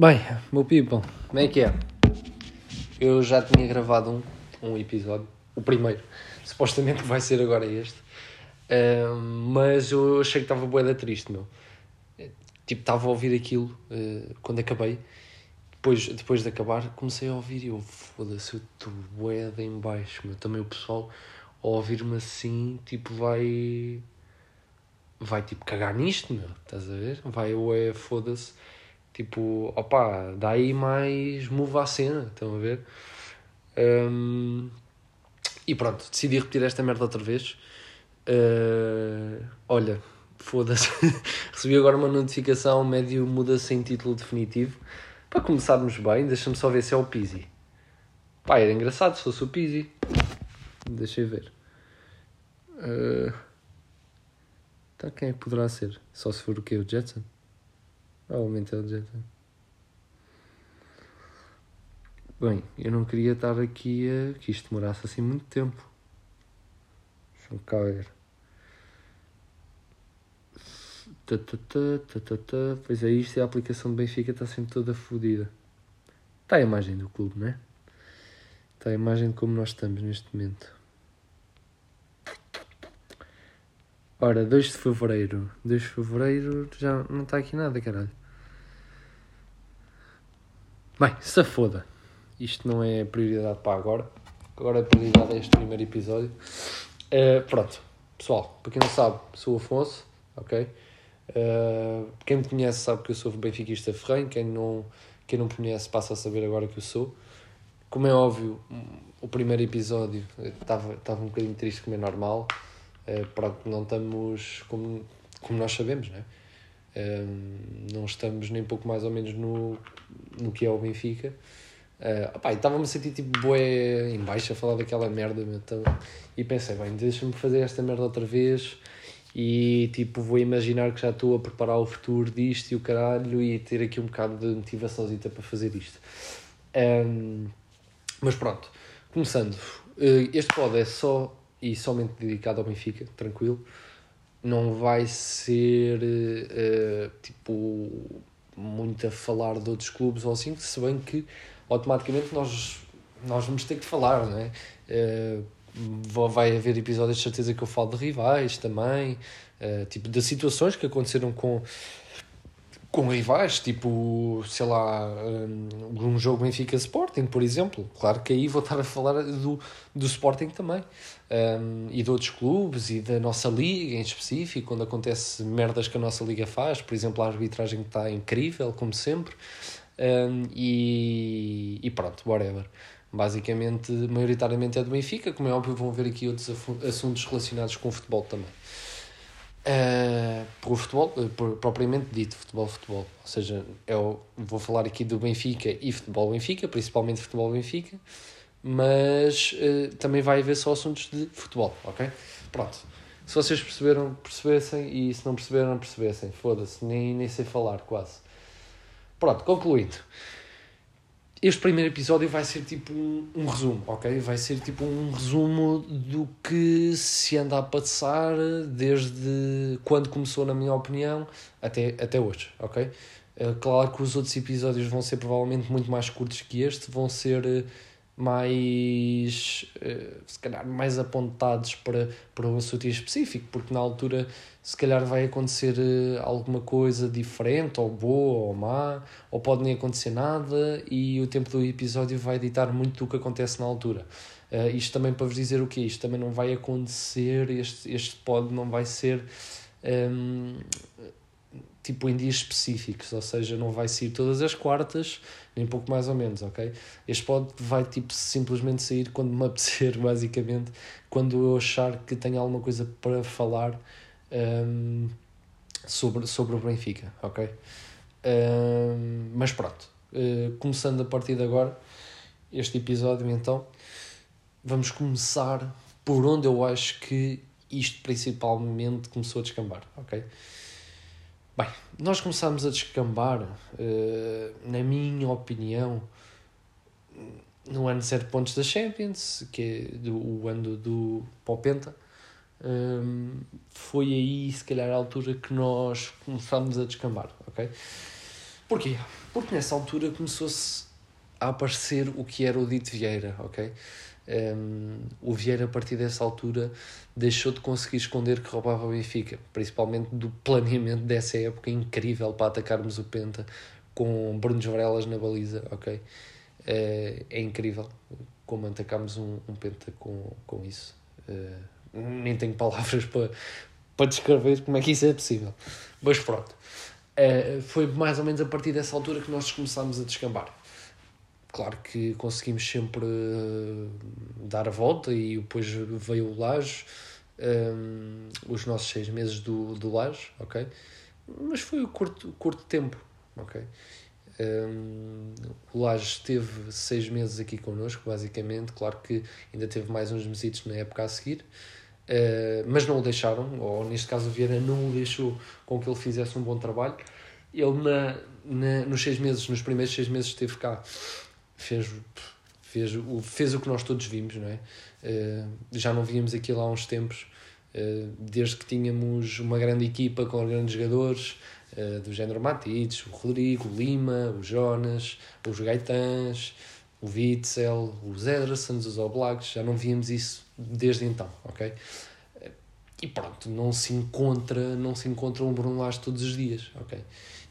Bem, meu people, como é que é? Eu já tinha gravado um, um episódio, o primeiro, supostamente vai ser agora este, uh, mas eu achei que estava boeda triste, meu. Tipo, estava a ouvir aquilo uh, quando acabei, depois, depois de acabar, comecei a ouvir e eu, foda-se, eu estou boeda em baixo, meu. Também o pessoal, ao ouvir-me assim, tipo, vai... Vai, tipo, cagar nisto, meu, estás a ver? Vai, ué, foda-se Tipo, opá, dá aí mais move à cena, estão a ver? Um, e pronto, decidi repetir esta merda outra vez. Uh, olha, foda-se. Recebi agora uma notificação, médio muda-se em título definitivo. Para começarmos bem, deixa-me só ver se é o Pizzi. Pá, era engraçado se fosse o Pizzi. Deixa eu ver. Uh, tá, quem é que poderá ser? Só se for o que? O Jetson? Provavelmente é o Jetson. Bem, eu não queria estar aqui a que isto demorasse assim muito tempo. Deixa-me cá ver. Pois é isto e a aplicação do Benfica está sempre toda fodida. Está a imagem do clube, não é? Está a imagem de como nós estamos neste momento. Ora, 2 de Fevereiro. 2 de Fevereiro já não está aqui nada, caralho. Bem, se foda. Isto não é prioridade para agora. Agora a prioridade é este primeiro episódio. Uh, pronto, pessoal, para quem não sabe, sou o Afonso, ok? Uh, quem me conhece sabe que eu sou benfiquista ferrenho. Quem não, quem não me conhece passa a saber agora que eu sou. Como é óbvio, o primeiro episódio estava, estava um bocadinho triste, como é normal. Uh, pronto, não estamos como, como nós sabemos, né? Não estamos nem pouco mais ou menos no, no que é o Benfica. Uh, opá, estava-me a sentir tipo boé em baixo a falar daquela merda então, e pensei, bem, deixa-me fazer esta merda outra vez e tipo vou imaginar que já estou a preparar o futuro disto e o caralho e ter aqui um bocado de motivaçãozita para fazer isto. Um, mas pronto, começando, uh, este pod é só e somente dedicado ao Benfica, tranquilo. Não vai ser uh, tipo muito a falar de outros clubes ou assim, se bem que automaticamente nós, nós vamos ter que falar, não é? Uh, vai haver episódios de certeza que eu falo de rivais também, uh, tipo, de situações que aconteceram com com rivais, tipo, sei lá, um, um jogo Benfica Sporting, por exemplo. Claro que aí vou estar a falar do, do Sporting também. Um, e de outros clubes e da nossa liga em específico, quando acontece merdas que a nossa liga faz, por exemplo, a arbitragem está incrível, como sempre. Um, e, e pronto, whatever. Basicamente, maioritariamente é do Benfica, como é óbvio, vão ver aqui outros assuntos relacionados com o futebol também. Uh, por futebol, eh, por, propriamente dito, futebol, futebol. Ou seja, eu vou falar aqui do Benfica e futebol Benfica, principalmente futebol Benfica, mas uh, também vai haver só assuntos de futebol, ok? Pronto. Se vocês perceberam, percebessem, e se não perceberam, percebessem. Foda-se, nem, nem sei falar quase. Pronto, concluindo este primeiro episódio vai ser tipo um, um, resumo, ok? Vai ser tipo um resumo do que se anda a passar desde quando começou, na minha opinião, até, até hoje, ok? Uh, claro que os outros episódios vão ser provavelmente muito mais curtos que este, vão ser uh, mais, uh, se calhar, mais apontados para, para um assunto específico, porque na altura se calhar vai acontecer uh, alguma coisa diferente, ou boa, ou má, ou pode nem acontecer nada, e o tempo do episódio vai ditar muito do que acontece na altura. Uh, isto também para vos dizer o que Isto também não vai acontecer, este, este pod não vai ser um, tipo em dias específicos, ou seja, não vai sair todas as quartas, nem pouco mais ou menos, ok? Este pod vai tipo simplesmente sair quando me apetecer, basicamente, quando eu achar que tenho alguma coisa para falar um, sobre, sobre o Benfica, ok? Um, mas pronto, uh, começando a partir de agora, este episódio, então, vamos começar por onde eu acho que isto principalmente começou a descambar, ok? Bem, nós começámos a descambar, uh, na minha opinião, no ano 7 pontos da Champions, que é do, o ano do, Popenta, um, foi aí, se calhar, a altura que nós começámos a descambar, ok? Porquê? Porque nessa altura começou-se a aparecer o que era o dito Vieira, ok? Um, o Vieira, a partir dessa altura, deixou de conseguir esconder que roubava o Benfica, principalmente do planeamento dessa época incrível para atacarmos o Penta com Bruno Varelas na baliza, ok? É, é incrível como atacámos um, um Penta com, com isso. Uh, nem tenho palavras para, para descrever como é que isso é possível. Mas pronto. Uh, foi mais ou menos a partir dessa altura que nós começámos a descambar. Claro que conseguimos sempre uh, dar a volta e depois veio o Laje, um, os nossos seis meses do, do Laje, ok? Mas foi um curto, curto tempo, ok? Um, o Laje esteve seis meses aqui connosco, basicamente. Claro que ainda teve mais uns mesitos na época a seguir, uh, mas não o deixaram, ou neste caso o Vieira não o deixou com que ele fizesse um bom trabalho. Ele, na, na, nos seis meses, nos primeiros seis meses, esteve cá fez, fez, o, fez o que nós todos vimos, não é? Uh, já não víamos aquilo há uns tempos, uh, desde que tínhamos uma grande equipa com grandes jogadores, uh, do género Matites, o Rodrigo, o Lima, o Jonas, os Gaitãs, o Witzel, os Edersons, os Oblaks, já não víamos isso desde então, ok? E pronto, não se encontra, não se encontra um Bruno Lage todos os dias, ok?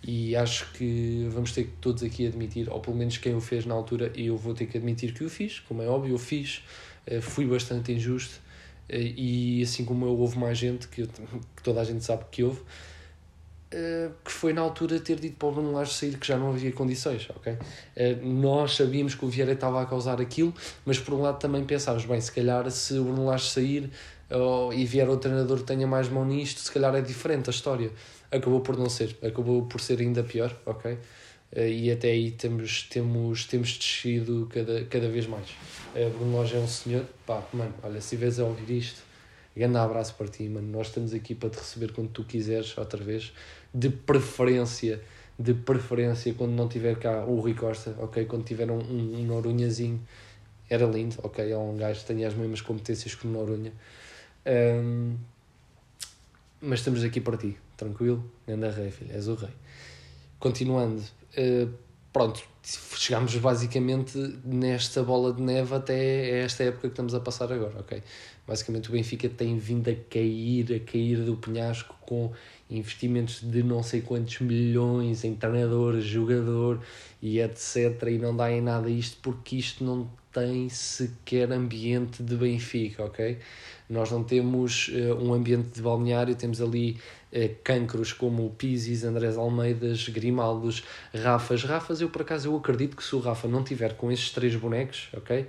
E acho que vamos ter que todos aqui admitir, ou pelo menos quem o fez na altura, e eu vou ter que admitir que o fiz, como é óbvio, eu fiz, eh, fui bastante injusto, eh, e assim como eu, houve mais gente, que, eu, que toda a gente sabe que houve, eh, que foi na altura ter dito para o Bruno Lage sair que já não havia condições, ok? Nós sabíamos que o Vieira estava a causar aquilo, mas por um lado também pensávamos, bem, se calhar se o Bruno Lage sair e vier outro treinador que tenha mais mão nisto, se calhar é diferente a história acabou por não ser, acabou por ser ainda pior, ok? Eh, e até aí temos, temos, temos descido cada, cada vez mais. Uh, Bruno Lage é um senhor, pá, mano, olha, se vês a ouvir isto, grande abraço para ti, mano. Nós estamos aqui para te receber quando tu quiseres, outra vez, de preferência, de preferência, quando não tiver cá o Rui Costa, ok? Quando tiver um, um, um Norunhazinho, era lindo, ok? É um gajo que tenha as mesmas competências que o Norunha. Um, mas estamos aqui para ti, tranquilo, anda rei, filho, és o rei. Continuando, uh, pronto, chegámos basicamente nesta bola de neve até esta época que estamos a passar agora, ok? Basicamente o Benfica tem vindo a cair, a cair do penhasco com investimentos de não sei quantos milhões em treinador, jogador e etc. E não dá em nada isto porque isto não tem sequer ambiente de Benfica, ok? Nós não temos uh, um ambiente de balneário, temos ali uh, cancros como Pisis, Andrés Almeidas, Grimaldos, Rafas. Rafas, eu por acaso eu acredito que se o Rafa não tiver com esses três bonecos, ok?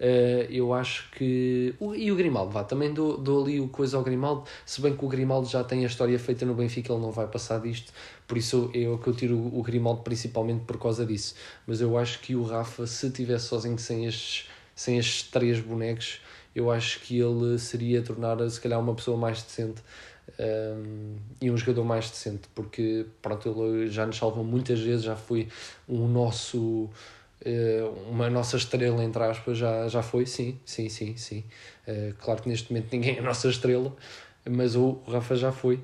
Uh, eu acho que. E o Grimaldo, vá, também dou, dou ali o coisa ao Grimaldo, se bem que o Grimaldo já tem a história feita no Benfica, ele não vai passar disto, por isso é o que eu tiro o Grimaldo principalmente por causa disso. Mas eu acho que o Rafa, se tivesse sozinho sem estes, sem estes três bonecos, eu acho que ele seria tornar se calhar uma pessoa mais decente um, e um jogador mais decente, porque pronto, ele já nos salvou muitas vezes, já foi o nosso eh, uma nossa estrela entre aspas já, já foi, sim, sim, sim, sim. Uh, claro que neste momento ninguém é a nossa estrela, mas o Rafa já foi.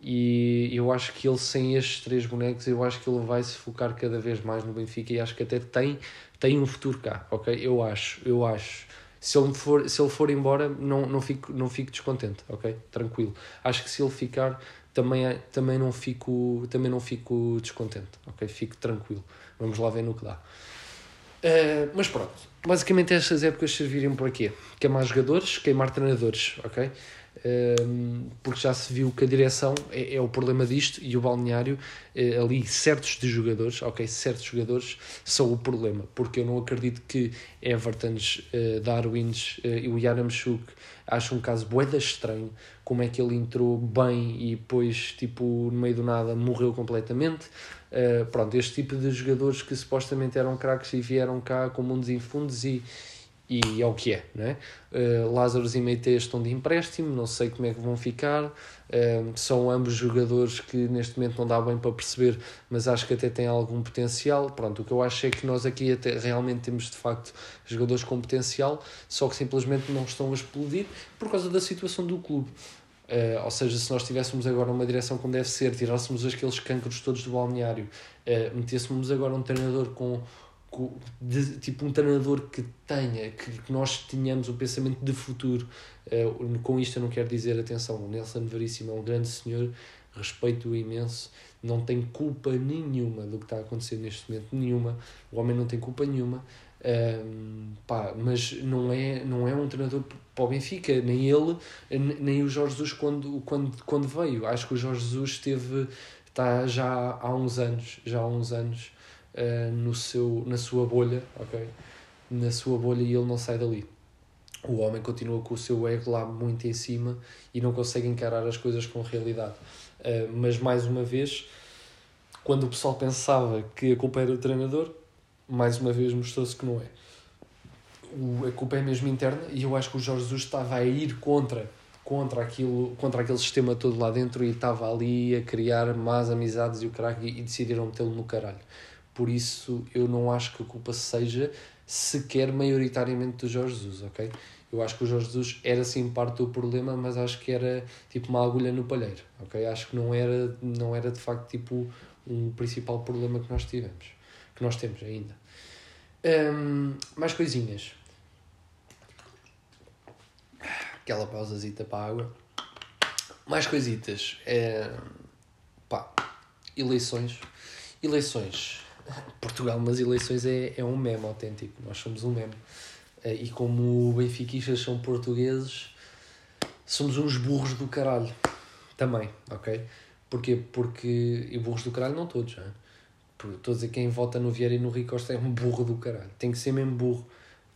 E eu acho que ele, sem estes três bonecos, eu acho que ele vai se focar cada vez mais no Benfica e acho que até tem, tem um futuro cá, ok? Eu acho, eu acho se ele for, se ele for embora, não, não, fico, não fico descontente, ok? Tranquilo. Acho que se ele ficar, também, é, também, não fico, também não fico descontente, ok? Fico tranquilo. Vamos lá ver no que dá. Uh, mas pronto, basicamente estas épocas serviram para quê? Queimar jogadores, queimar treinadores, ok? Porque já se viu que a direção é, é o problema disto e o balneário, é, ali certos de jogadores, ok, certos jogadores são o problema, porque eu não acredito que Evertons, uh, Darwins uh, e o Yaramchuk acham um caso boeda estranho, como é que ele entrou bem e depois, tipo, no meio do nada morreu completamente. Pronto, este tipo de jogadores que supostamente eram craques e vieram cá com mundos em fundos e e é o que é, não é? Uh, Lázaro e Meite estão de empréstimo, não sei como é que vão ficar. Uh, são ambos jogadores que neste momento não dá bem para perceber, mas acho que até têm algum potencial. Pronto, o que eu acho é que nós aqui até realmente temos de facto jogadores com potencial, só que simplesmente não estão a explodir por causa da situação do clube. Uh, ou seja, se nós tivéssemos agora uma direção como deve ser, tirássemos aqueles cânceres todos do balneário, uh, metêssemos agora um treinador com de, tipo um treinador que tenha, que, que nós tenhamos um pensamento de futuro. Uh, com isto eu não quero dizer, atenção, o Nelson Veríssimo é um grande senhor, respeito-o imenso, não tem culpa nenhuma do que está a acontecer neste momento, nenhuma. O homem não tem culpa nenhuma. Um, pá, mas não é, não é um treinador para o Benfica, nem ele, nem o Jorge Jesus quando, quando, quando veio. Acho que o Jorge Jesus esteve, está já há uns anos, já há uns anos uh, no seu, na sua bolha, ok? Na sua bolha e ele não sai dali. O homem continua com o seu ego lá muito em cima e não consegue encarar as coisas com realidade. Uh, mas mais uma vez, quando o pessoal pensava que a culpa era do treinador, mais uma vez mostrou-se que não é. O, a culpa é mesmo interna e eu acho que o Jorge Jesus estava a ir contra contra aquilo contra aquele sistema todo lá dentro e estava ali a criar más amizades e o caralho e, e decidiram metê-lo no caralho. Por isso eu não acho que a culpa seja sequer maioritariamente do Jorge Jesus, ok? Eu acho que o Jorge Jesus era sim parte do problema, mas acho que era tipo uma agulha no palheiro, ok? Acho que não era, não era de facto tipo um principal problema que nós tivemos que nós temos ainda. Um, mais coisinhas. Aquela pausazita para a água. Mais coisitas. É, pá, eleições. Eleições. Portugal, mas eleições é, é um meme autêntico. Nós somos um meme. Eh, e como benfiquistas são portugueses, somos uns burros do caralho. Também, ok? Porquê? Porque. E burros do caralho não todos, não é? Estou a dizer quem vota no Vieira e no Rui Costa é um burro do caralho. Tem que ser mesmo burro,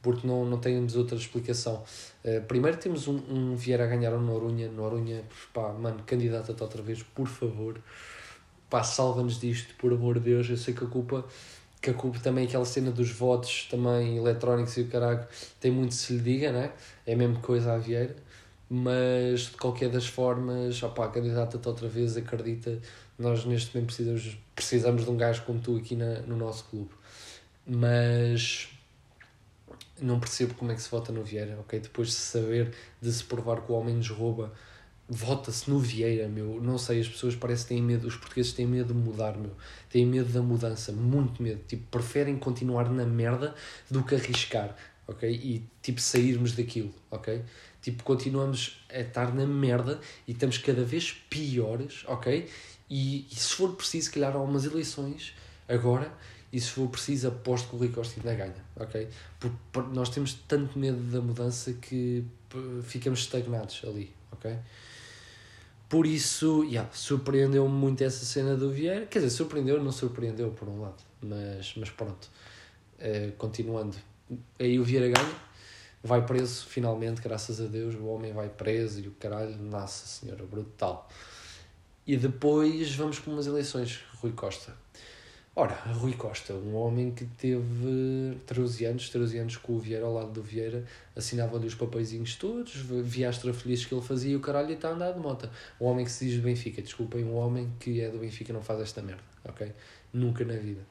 porque não, não temos outra explicação. Uh, primeiro temos um, um Vieira a ganhar o Norunha. Norunha, pá, mano, candidata-te outra vez, por favor. Pá, salva-nos disto, por amor de Deus. Eu sei que a culpa que a culpa também aquela cena dos votos também eletrónicos e o caralho tem muito se lhe diga, né? É a mesma coisa a Vieira mas de qualquer das formas, opá, candidata-te outra vez, acredita, nós neste momento precisamos, precisamos de um gajo como tu aqui na, no nosso clube. Mas não percebo como é que se vota no Vieira, ok? Depois de saber, de se provar que o homem nos rouba, vota-se no Vieira, meu. Não sei, as pessoas parecem que têm medo, os portugueses têm medo de mudar, meu. Têm medo da mudança, muito medo. Tipo, preferem continuar na merda do que arriscar, ok? E, tipo, sairmos daquilo, ok? Tipo, continuamos a estar na merda e estamos cada vez piores, ok? E, e se for preciso, calhar há umas eleições agora, e se for preciso, aposto que o Rui Costa ainda ganha, ok? Porque nós temos tanto medo da mudança que ficamos estagnados ali, ok? Por isso, yeah, surpreendeu-me muito essa cena do Vieira. Quer dizer, surpreendeu, não surpreendeu por um lado, mas, mas pronto. Uh, continuando, aí o Vieira ganha vai preso finalmente, graças a Deus, o homem vai preso e o caralho, nossa senhora, brutal. E depois vamos com umas eleições, Rui Costa. Ora, Rui Costa, um homem que teve 13 anos, 13 anos com o Vieira, ao lado do Vieira, assinava-lhe os papeizinhos todos, via as trafolhices que ele fazia e o caralho está a andar de moto. Um homem que se diz do Benfica, desculpem, um homem que é do Benfica não faz esta merda, ok? Nunca na vida.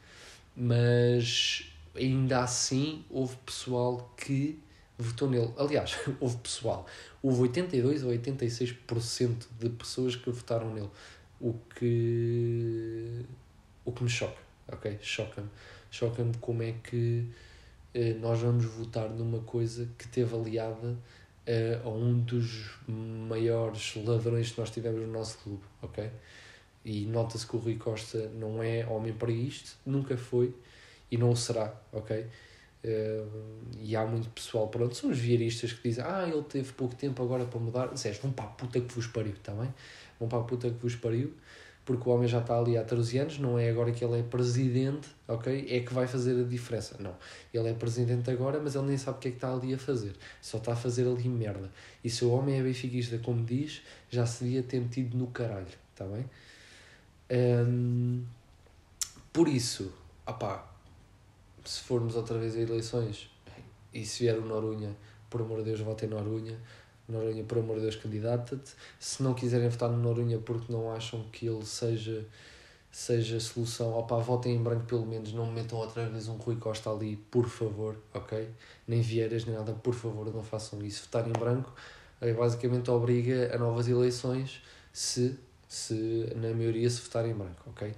Mas ainda assim houve pessoal que votou nele. Aliás, houve pessoal, houve 82 ou 86% de pessoas que votaram nele. O que, o que me choca, ok? Choca-me. Choca-me como é que eh, nós vamos votar numa coisa que teve aliada eh, a um dos maiores ladrões que nós tivemos no nosso clube, ok? E nota-se que o Rui Costa não é homem para isto, nunca foi e não será, ok? Uh, e há muito pessoal, pronto, são os viaristas que dizem ah, ele teve pouco tempo agora para mudar. Dizes, vão para a puta que vos pariu, está bem? Vão para a puta que vos pariu, porque o homem já está ali há 13 anos, não é agora que ele é presidente, ok? É que vai fazer a diferença. Não, ele é presidente agora, mas ele nem sabe o que é que está ali a fazer, só está a fazer ali merda. E se o homem é benfiquista, como diz, já se devia ter metido no caralho, está bem? Um, por isso, opá, se formos outra vez a eleições e se vier o Norunha, por amor de Deus, votem Norunha. Norunha, por amor de Deus, candidata-te. Se não quiserem votar no Norunha porque não acham que ele seja, seja solução, opá, votem em branco pelo menos, não metam outra vez um Rui Costa ali, por favor, ok? Nem Vieiras, nem nada, por favor, não façam isso. Votar em branco, é basicamente obriga a novas eleições se, se na maioria se votar em branco, ok?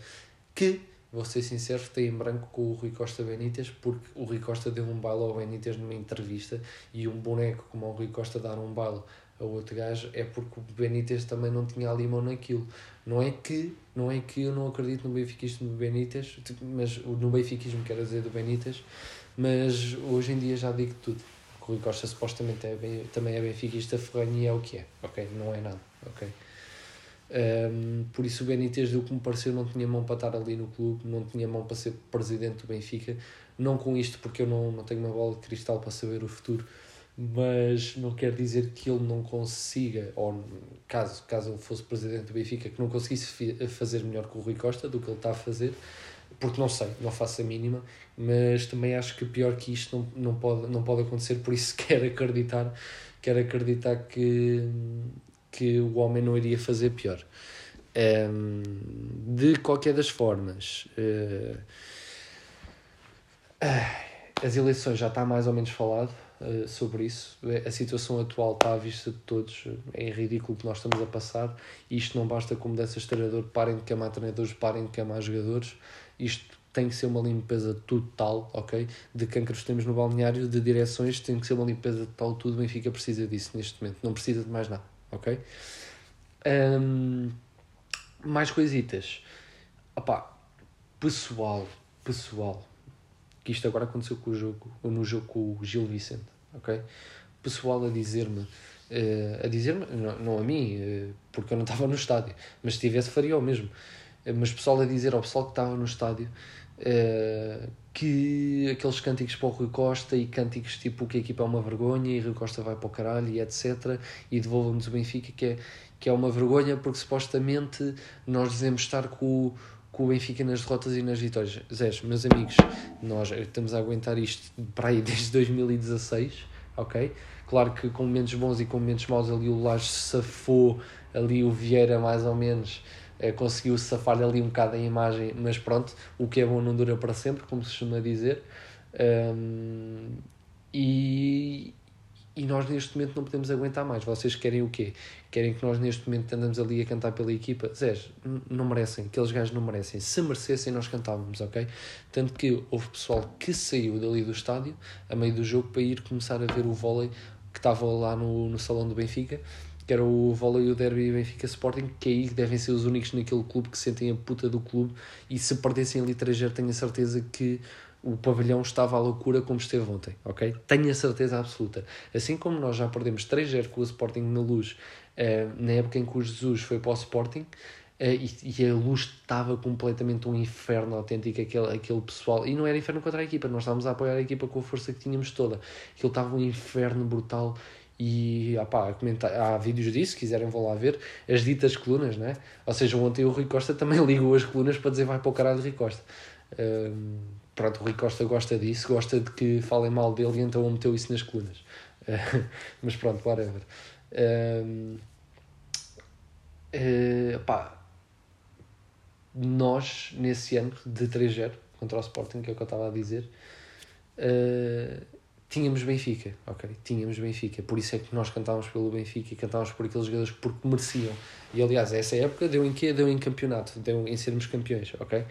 Que, vou ser sincero, votei em branco com o Rui Costa Benítez porque o Rui Costa deu um baile ao Benítez numa entrevista e um boneco como o Rui Costa dar um baile a outro gajo é porque o Benítez também não tinha ali mão naquilo. Não é que, não é que eu não acredito no benfiquismo do Benítez, tipo, mas no benfiquismo quero dizer do Benítez, mas hoje em dia já digo tudo. O Rui Costa supostamente é também é benfiquista ferranho e é o que é, ok? Não é nada, ok? Um, por isso o Benítez do que me pareceu não tinha mão para estar ali no clube, não tinha mão para ser presidente do Benfica, não com isto porque eu não, não tenho uma bola de cristal para saber o futuro, mas não quer dizer que ele não consiga, ou caso, caso ele fosse presidente do Benfica, que não conseguisse fazer melhor que o Rui Costa do que ele está a fazer, porque não sei, não faço a mínima, mas também acho que pior que isto não, não, pode, não pode acontecer, por isso quero acreditar, quero acreditar que, que o homem não iria fazer pior. Um, de qualquer das formas, uh, as eleições já está mais ou menos falado uh, sobre isso. A situação atual está à vista de todos. É ridículo que nós estamos a passar. Isto não basta como mudanças de treinador, parem de camar treinadores, parem de camar jogadores. Isto tem que ser uma limpeza total, ok? De cancros temos no balneário, de direções, tem que ser uma limpeza total, tudo. Benfica precisa disso neste momento, não precisa de mais nada, ok? Um, mais coisitas. Opá, pessoal, pessoal, que isto agora aconteceu com o jogo, no jogo com o Gil Vicente, ok? Pessoal a dizer-me, uh, a dizer-me, não, não, a mim, uh, porque eu não estava no estádio, mas se tivesse faria o mesmo. Uh, mas pessoal a dizer ao pessoal que estava no estádio que aqueles cânticos para o Rui Costa e cânticos tipo que a equipa é uma vergonha e Rui Costa vai para o caralho e etc. E devolvam-nos o Benfica, que é, que é uma vergonha porque supostamente nós dizemos estar com o com o Benfica nas derrotas e nas vitórias. Zé, meus amigos, nós estamos a aguentar isto para aí desde 2016, ok? Claro que com momentos bons e com momentos maus ali o Laje safou, ali o Vieira mais ou menos eh, conseguiu safar ali um bocado a imagem, mas pronto, o que é bom não dura para sempre, como se costuma dizer. Um, e, e nós neste momento não podemos aguentar mais. Vocês querem o quê? Querem que nós neste momento andamos ali a cantar pela equipa? Zé, não merecem, aqueles gajos não merecem. Se merecessem, nós cantávamos, ok? Tanto que houve pessoal que saiu dali do estádio, a meio do jogo, para ir começar a ver o vôlei que estava lá no, no salão do Benfica, que era o vôlei e o derby Benfica Sporting, que aí devem ser os únicos naquele clube que sentem a puta do clube e se perdessem ali 3 tenho a certeza que o pavilhão estava à loucura como esteve ontem, ok? Tenho a certeza absoluta. Assim como nós já perdemos 3-0 com o Sporting na luz, uh, na época em que o Jesus foi para o Sporting, uh, e, e, a luz estava completamente um inferno autêntico, aquele, aquele pessoal, e não era inferno contra a equipa, nós estávamos a apoiar a equipa com a força que tínhamos toda. Aquilo estava um inferno brutal, e opá, há vídeos disso, se quiserem vão lá ver, as ditas colunas, né? Ou seja, ontem o Rui Costa também ligou as colunas para dizer vai para o caralho Rui Costa. Um, pronto, o Rui Costa gosta disso, gosta de que falem mal dele e então meteu isso nas colunas. Uh, mas pronto, whatever. Uh, uh, pá, nós, nesse ano de 3-0 contra o Sporting, que é o que eu estava a dizer, uh, tínhamos Benfica, ok? Tínhamos Benfica, por isso é que nós cantávamos pelo Benfica e cantávamos por aqueles jogadores porque mereciam. E aliás, essa época deu em quê? Deu em campeonato, deu em sermos campeões, ok?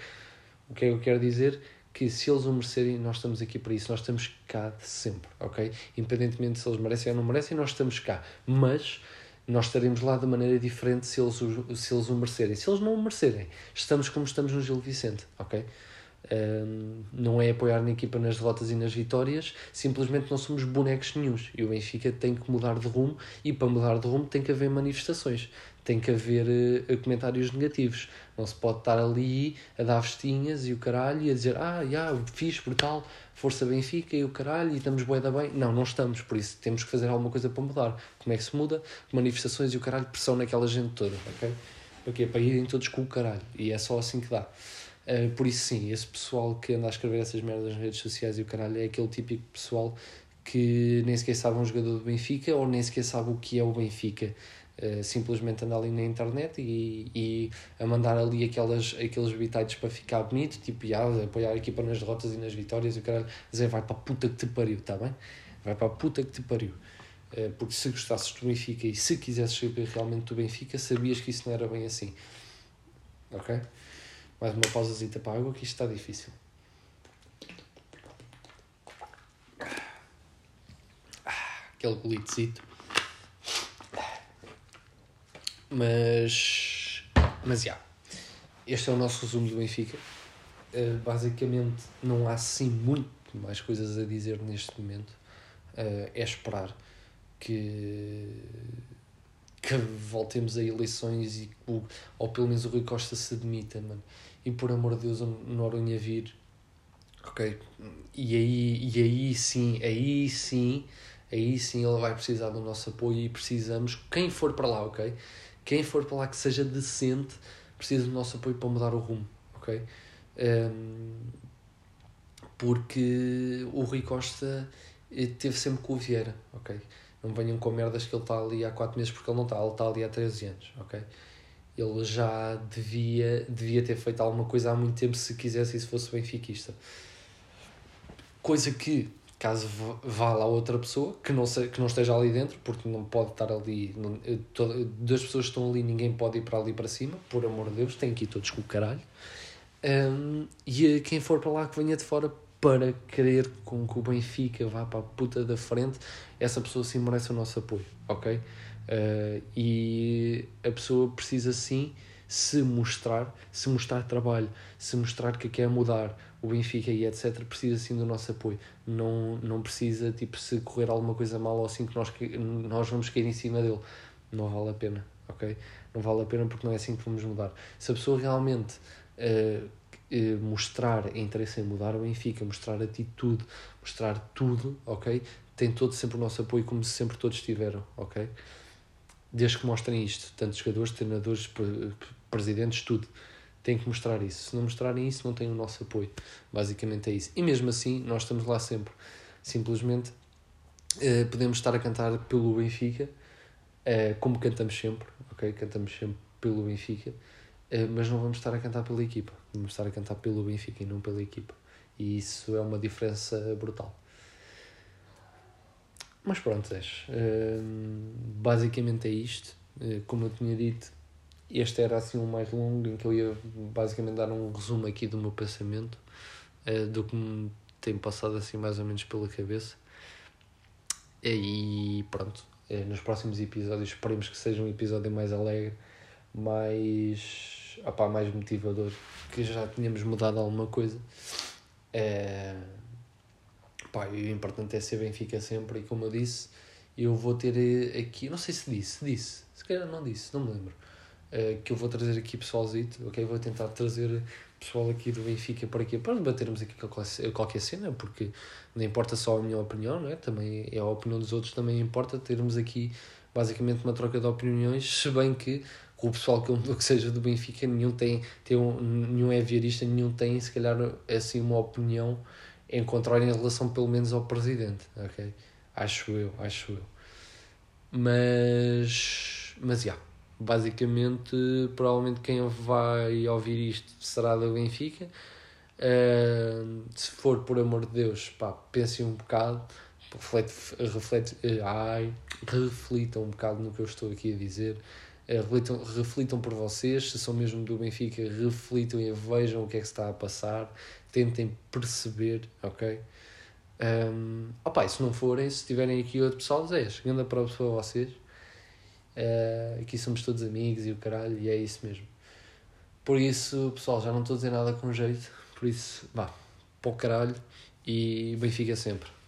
O que é que eu quero dizer? Que se eles o merecerem, nós estamos aqui para isso, nós estamos cá sempre, ok? Independentemente se eles merecem ou não merecem, nós estamos cá. Mas nós estaremos lá de maneira diferente se eles, o, se eles o merecerem. Se eles não o merecerem, estamos como estamos no Gil Vicente, ok? Não é apoiar na equipa nas derrotas e nas vitórias, simplesmente não somos bonecos nenhums. E o Benfica tem que mudar de rumo, e para mudar de rumo tem que haver manifestações, tem que haver uh, comentários negativos. Não se pode estar ali a dar vestinhas e o caralho e a dizer ah, já, fixe, brutal, força Benfica e o caralho, e estamos bué da bem. Não, não estamos, por isso temos que fazer alguma coisa para mudar. Como é que se muda? Manifestações e o caralho, pressão naquela gente toda, ok? Para quê? Para irem todos com o caralho. E é só assim que dá. Uh, por isso, sim, esse pessoal que anda a escrever essas merdas nas redes sociais e o caralho é aquele típico pessoal que nem sequer sabe um jogador do Benfica ou nem sequer sabe o que é o Benfica. Uh, simplesmente anda ali na internet e, e a mandar ali aquelas, aqueles bitites para ficar bonito, tipo, apoiar a equipa nas derrotas e nas vitórias e o caralho, dizer vai para a puta que te pariu, tá bem? Vai para a puta que te pariu. Uh, porque se gostasses do Benfica e se quisesses saber realmente do Benfica, sabias que isso não era bem assim. Ok? Mais uma pausazita para a água que isto está difícil. Aquele golitezito. Mas. Mas já. Yeah. Este é o nosso resumo do Benfica. Uh, basicamente, não há assim muito mais coisas a dizer neste momento. Uh, é esperar que, que voltemos a eleições e ou pelo menos o Rui Costa se demita, mano. E por amor de Deus, o Noronha vir. Ok? E aí, e aí sim, aí sim, aí sim ele vai precisar do nosso apoio e precisamos, quem for para lá, ok? Quem for para lá que seja decente, precisa do nosso apoio para mudar o rumo, ok? Um, porque o Rui Costa eh, teve sempre com o Vieira, ok? Não venham com merdas que ele está ali há 4 meses porque ele não está, ele está ali há 13 anos, ok? Ele já devia, devia ter feito alguma coisa há muito tempo se quisesse e se fosse benfiquista. Coisa que, caso vá lá outra pessoa, que não, se, que não esteja ali dentro, porque não pode estar ali, não, toda, pessoas estão ali, ninguém pode ir para ali para cima, por amor de Deus, tem que ir todos com o caralho. Um, e quem for para lá que venha de fora para querer com que o Benfica vá para a puta da frente, essa pessoa sim merece o nosso apoio, ok? Uh, e a pessoa precisa sim se mostrar, se mostrar trabalho, se mostrar que quer mudar o Benfica e etc, precisa sim do nosso apoio. Não, não precisa, tipo, se correr alguma coisa mal ou assim que nós, nós vamos cair em cima dele. Não vale a pena, ok? Não vale a pena porque não é assim que vamos mudar. Se a pessoa realmente uh, uh, mostrar interesse em mudar o Benfica, mostrar atitude, mostrar tudo, ok? Tem todo sempre o nosso apoio como sempre todos tiveram, ok? Desde que mostrem isto, tanto jogadores, treinadores, presidentes, tudo têm que mostrar isso. Se não mostrarem isso, não têm o nosso apoio. Basicamente é isso. E mesmo assim, nós estamos lá sempre. Simplesmente uh, podemos estar a cantar pelo Benfica, uh, como cantamos sempre, ok? Cantamos sempre pelo Benfica, mas não vamos estar a cantar pela equipa. Vamos estar a cantar pelo Benfica e não pela equipa. E isso é uma diferença brutal. Mas pronto, é, basicamente é isto. como eu tinha dito, este era assim um mais longo, em que eu ia basicamente dar um resumo aqui do meu pensamento, uh, do que me tem passado assim mais ou menos pela cabeça. E pronto, nos próximos episódios esperemos que seja um episódio mais alegre, mais, opá, mais motivador, que já tínhamos mudado alguma coisa. Uh, pá, o importante é ser Benfica sempre, e como eu disse, eu vou ter aqui, não sei se disse, disse, se calhar não disse, não me lembro uh, que eu vou trazer aqui pessoalzito, ok? Vou tentar trazer pessoal aqui do Benfica para aqui para debatermos aqui qualquer cena, porque não importa só a minha opinião, não é? Também é a opinião dos outros, também importa termos aqui basicamente uma troca de opiniões, se bem que o pessoal que, que seja do Benfica, nenhum tem, tem um, nenhum é viarista, nenhum tem se calhar assim uma opinião em contrário em relação pelo menos ao presidente, ok? Acho eu, acho eu. Mas, mas, já. Yeah basicamente, provavelmente quem vai ouvir isto será da Benfica. Uh, se for por amor de Deus, pá, pensem um bocado, reflete, reflete, ai, reflitam um bocado no que eu estou aqui a dizer. Uh, reflitam, reflitam por vocês, se são mesmo do Benfica, reflitam e vejam o que é que se está a passar, tentem perceber, ok? Um, opa, se não forem, se tiverem aqui outro pessoal, é, a prova para vocês. Uh, aqui somos todos amigos e o caralho, e é isso mesmo. Por isso, pessoal, já não estou a dizer nada com jeito, por isso, vá, para o caralho e Benfica sempre.